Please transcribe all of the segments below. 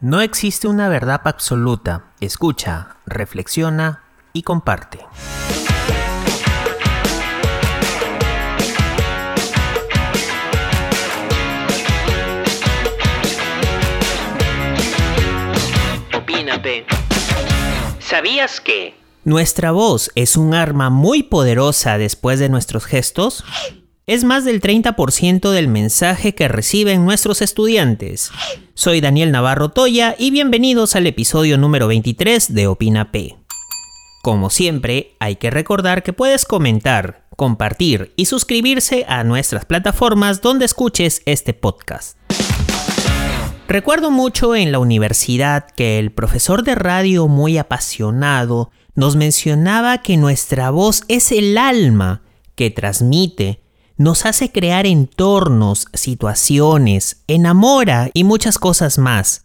No existe una verdad absoluta. Escucha, reflexiona y comparte. Opínate. ¿Sabías que? Nuestra voz es un arma muy poderosa después de nuestros gestos es más del 30% del mensaje que reciben nuestros estudiantes. Soy Daniel Navarro Toya y bienvenidos al episodio número 23 de Opina P. Como siempre, hay que recordar que puedes comentar, compartir y suscribirse a nuestras plataformas donde escuches este podcast. Recuerdo mucho en la universidad que el profesor de radio muy apasionado nos mencionaba que nuestra voz es el alma que transmite nos hace crear entornos, situaciones, enamora y muchas cosas más.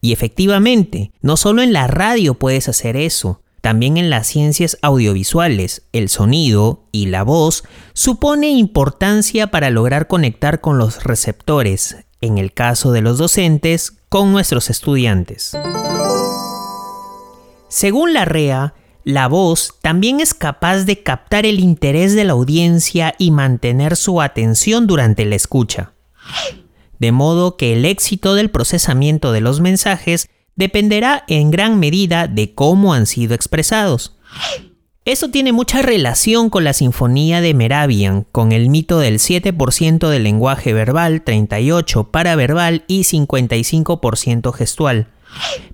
Y efectivamente, no solo en la radio puedes hacer eso, también en las ciencias audiovisuales, el sonido y la voz supone importancia para lograr conectar con los receptores, en el caso de los docentes, con nuestros estudiantes. Según la REA, la voz también es capaz de captar el interés de la audiencia y mantener su atención durante la escucha. De modo que el éxito del procesamiento de los mensajes dependerá en gran medida de cómo han sido expresados. Eso tiene mucha relación con la sinfonía de Meravian, con el mito del 7% del lenguaje verbal, 38% paraverbal y 55% gestual.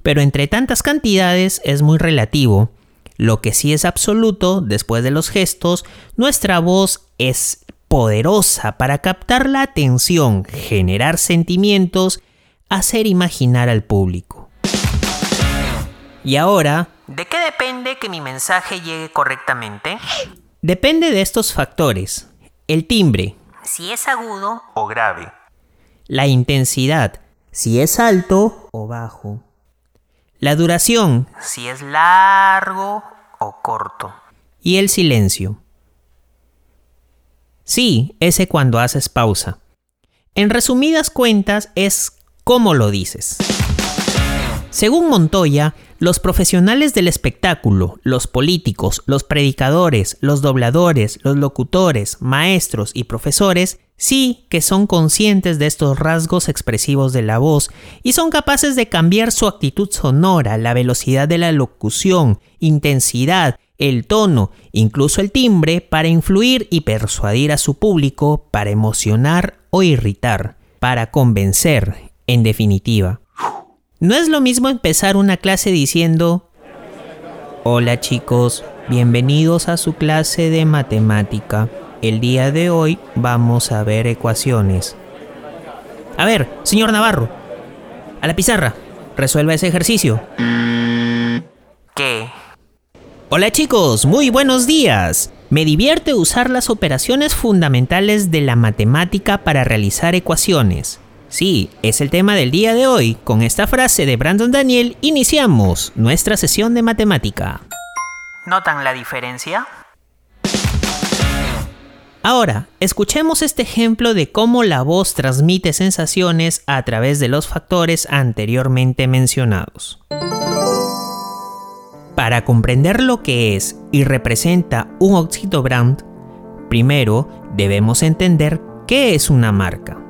Pero entre tantas cantidades es muy relativo, lo que sí es absoluto, después de los gestos, nuestra voz es poderosa para captar la atención, generar sentimientos, hacer imaginar al público. Y ahora, ¿de qué depende que mi mensaje llegue correctamente? Depende de estos factores. El timbre, si es agudo o grave. La intensidad, si es alto o bajo. La duración, si es largo o corto. Y el silencio. Sí, ese cuando haces pausa. En resumidas cuentas es cómo lo dices. Según Montoya, los profesionales del espectáculo, los políticos, los predicadores, los dobladores, los locutores, maestros y profesores sí que son conscientes de estos rasgos expresivos de la voz y son capaces de cambiar su actitud sonora, la velocidad de la locución, intensidad, el tono, incluso el timbre, para influir y persuadir a su público, para emocionar o irritar, para convencer, en definitiva. No es lo mismo empezar una clase diciendo, Hola chicos, bienvenidos a su clase de matemática. El día de hoy vamos a ver ecuaciones. A ver, señor Navarro, a la pizarra, resuelva ese ejercicio. ¿Qué? Hola chicos, muy buenos días. Me divierte usar las operaciones fundamentales de la matemática para realizar ecuaciones. Sí, es el tema del día de hoy. Con esta frase de Brandon Daniel iniciamos nuestra sesión de matemática. ¿Notan la diferencia? Ahora, escuchemos este ejemplo de cómo la voz transmite sensaciones a través de los factores anteriormente mencionados. Para comprender lo que es y representa un óxido brand, primero debemos entender qué es una marca.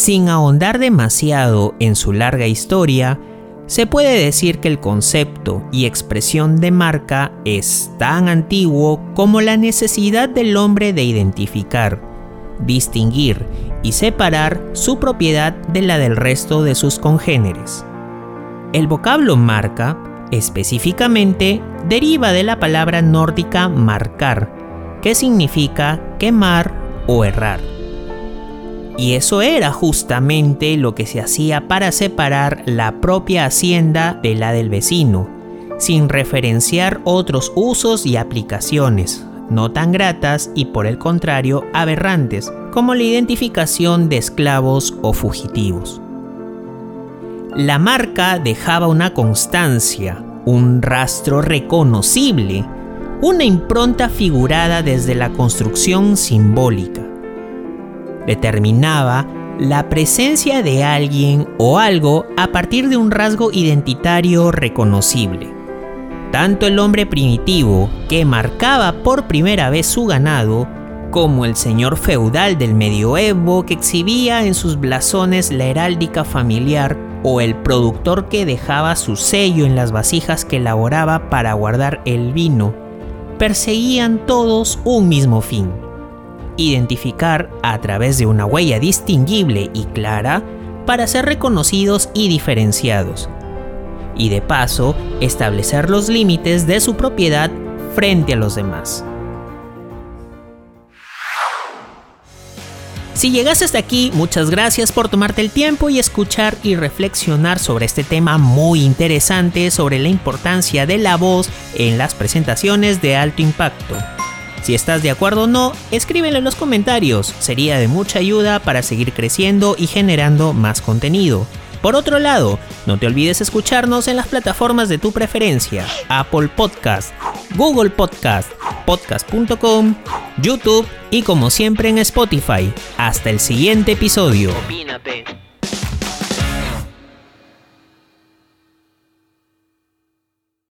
Sin ahondar demasiado en su larga historia, se puede decir que el concepto y expresión de marca es tan antiguo como la necesidad del hombre de identificar, distinguir y separar su propiedad de la del resto de sus congéneres. El vocablo marca, específicamente, deriva de la palabra nórdica marcar, que significa quemar o errar. Y eso era justamente lo que se hacía para separar la propia hacienda de la del vecino, sin referenciar otros usos y aplicaciones, no tan gratas y por el contrario aberrantes, como la identificación de esclavos o fugitivos. La marca dejaba una constancia, un rastro reconocible, una impronta figurada desde la construcción simbólica determinaba la presencia de alguien o algo a partir de un rasgo identitario reconocible. Tanto el hombre primitivo, que marcaba por primera vez su ganado, como el señor feudal del medioevo que exhibía en sus blasones la heráldica familiar, o el productor que dejaba su sello en las vasijas que elaboraba para guardar el vino, perseguían todos un mismo fin, identificar a través de una huella distinguible y clara para ser reconocidos y diferenciados, y de paso establecer los límites de su propiedad frente a los demás. Si llegaste hasta aquí, muchas gracias por tomarte el tiempo y escuchar y reflexionar sobre este tema muy interesante sobre la importancia de la voz en las presentaciones de alto impacto. Si estás de acuerdo o no, escríbelo en los comentarios, sería de mucha ayuda para seguir creciendo y generando más contenido. Por otro lado, no te olvides escucharnos en las plataformas de tu preferencia, Apple Podcast, Google Podcast, podcast.com, YouTube y como siempre en Spotify. Hasta el siguiente episodio.